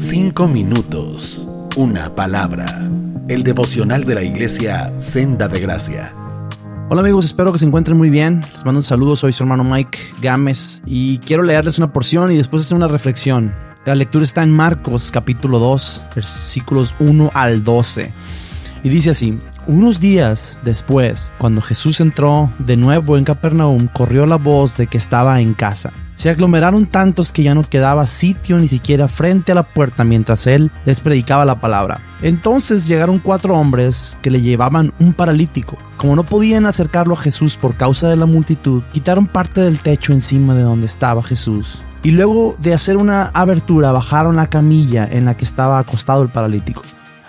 Cinco minutos, una palabra. El devocional de la iglesia Senda de Gracia. Hola amigos, espero que se encuentren muy bien. Les mando un saludo, soy su hermano Mike Gámez y quiero leerles una porción y después hacer una reflexión. La lectura está en Marcos capítulo 2, versículos 1 al 12. Y dice así, unos días después, cuando Jesús entró de nuevo en Capernaum, corrió la voz de que estaba en casa. Se aglomeraron tantos que ya no quedaba sitio ni siquiera frente a la puerta mientras él les predicaba la palabra. Entonces llegaron cuatro hombres que le llevaban un paralítico. Como no podían acercarlo a Jesús por causa de la multitud, quitaron parte del techo encima de donde estaba Jesús. Y luego de hacer una abertura bajaron la camilla en la que estaba acostado el paralítico.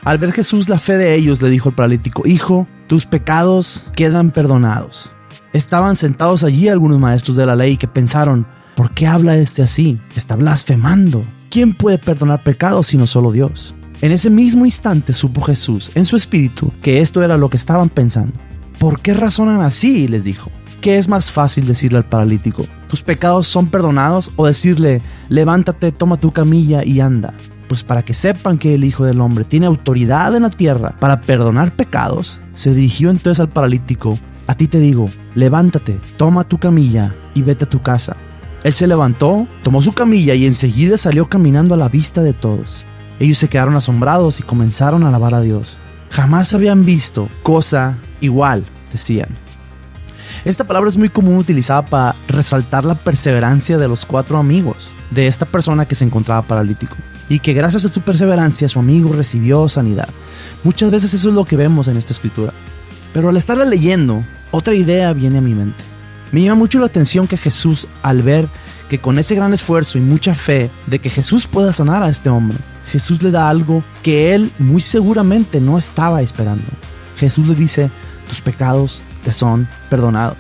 Al ver Jesús la fe de ellos, le dijo el paralítico, Hijo, tus pecados quedan perdonados. Estaban sentados allí algunos maestros de la ley que pensaron, ¿por qué habla este así? Está blasfemando. ¿Quién puede perdonar pecados sino solo Dios? En ese mismo instante supo Jesús en su espíritu que esto era lo que estaban pensando. ¿Por qué razonan así? les dijo. ¿Qué es más fácil decirle al paralítico? ¿Tus pecados son perdonados? O decirle, levántate, toma tu camilla y anda pues para que sepan que el Hijo del Hombre tiene autoridad en la tierra para perdonar pecados, se dirigió entonces al paralítico, a ti te digo, levántate, toma tu camilla y vete a tu casa. Él se levantó, tomó su camilla y enseguida salió caminando a la vista de todos. Ellos se quedaron asombrados y comenzaron a alabar a Dios. Jamás habían visto cosa igual, decían. Esta palabra es muy común utilizada para resaltar la perseverancia de los cuatro amigos de esta persona que se encontraba paralítico y que gracias a su perseverancia su amigo recibió sanidad. Muchas veces eso es lo que vemos en esta escritura. Pero al estarla leyendo, otra idea viene a mi mente. Me llama mucho la atención que Jesús, al ver que con ese gran esfuerzo y mucha fe de que Jesús pueda sanar a este hombre, Jesús le da algo que él muy seguramente no estaba esperando. Jesús le dice, tus pecados te son perdonados.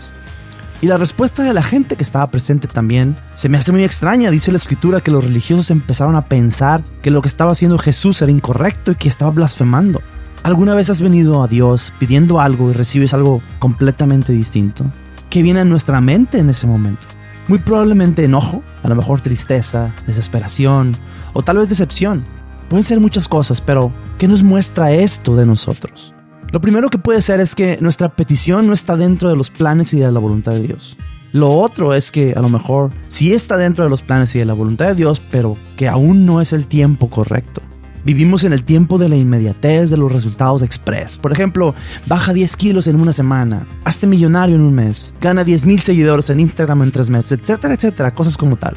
Y la respuesta de la gente que estaba presente también se me hace muy extraña. Dice la escritura que los religiosos empezaron a pensar que lo que estaba haciendo Jesús era incorrecto y que estaba blasfemando. ¿Alguna vez has venido a Dios pidiendo algo y recibes algo completamente distinto? ¿Qué viene a nuestra mente en ese momento? Muy probablemente enojo, a lo mejor tristeza, desesperación o tal vez decepción. Pueden ser muchas cosas, pero ¿qué nos muestra esto de nosotros? Lo primero que puede ser es que nuestra petición no está dentro de los planes y de la voluntad de Dios. Lo otro es que a lo mejor sí está dentro de los planes y de la voluntad de Dios, pero que aún no es el tiempo correcto. Vivimos en el tiempo de la inmediatez de los resultados express. Por ejemplo, baja 10 kilos en una semana, hazte millonario en un mes, gana 10 mil seguidores en Instagram en tres meses, etcétera, etcétera, cosas como tal.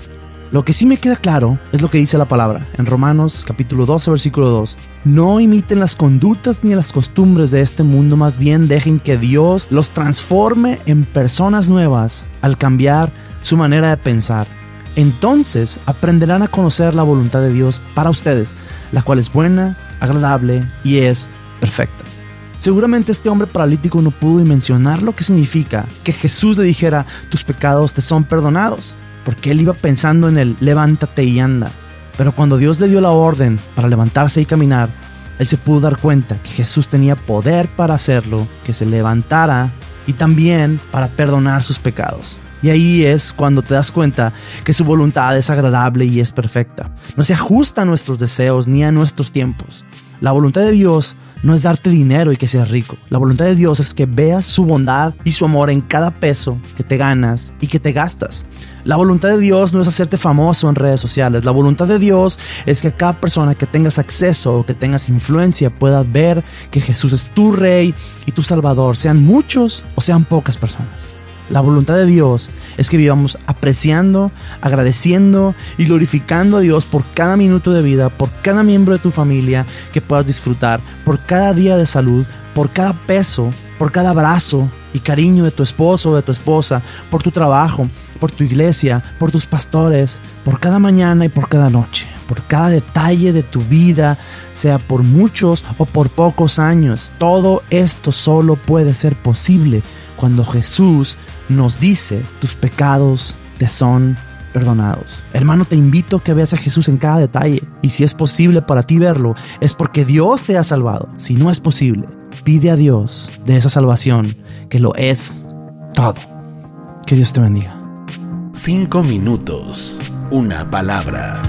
Lo que sí me queda claro es lo que dice la palabra en Romanos capítulo 12 versículo 2. No imiten las conductas ni las costumbres de este mundo, más bien dejen que Dios los transforme en personas nuevas al cambiar su manera de pensar. Entonces aprenderán a conocer la voluntad de Dios para ustedes, la cual es buena, agradable y es perfecta. Seguramente este hombre paralítico no pudo mencionar lo que significa que Jesús le dijera, tus pecados te son perdonados porque él iba pensando en el levántate y anda. Pero cuando Dios le dio la orden para levantarse y caminar, él se pudo dar cuenta que Jesús tenía poder para hacerlo, que se levantara y también para perdonar sus pecados. Y ahí es cuando te das cuenta que su voluntad es agradable y es perfecta. No se ajusta a nuestros deseos ni a nuestros tiempos. La voluntad de Dios no es darte dinero y que seas rico. La voluntad de Dios es que veas su bondad y su amor en cada peso que te ganas y que te gastas. La voluntad de Dios no es hacerte famoso en redes sociales. La voluntad de Dios es que cada persona que tengas acceso o que tengas influencia pueda ver que Jesús es tu rey y tu salvador, sean muchos o sean pocas personas. La voluntad de Dios es que vivamos apreciando, agradeciendo y glorificando a Dios por cada minuto de vida, por cada miembro de tu familia que puedas disfrutar, por cada día de salud, por cada peso, por cada abrazo y cariño de tu esposo o de tu esposa, por tu trabajo, por tu iglesia, por tus pastores, por cada mañana y por cada noche, por cada detalle de tu vida, sea por muchos o por pocos años. Todo esto solo puede ser posible cuando Jesús nos dice, tus pecados te son perdonados. Hermano, te invito a que veas a Jesús en cada detalle. Y si es posible para ti verlo, es porque Dios te ha salvado. Si no es posible, pide a Dios de esa salvación, que lo es todo. Que Dios te bendiga. Cinco minutos, una palabra.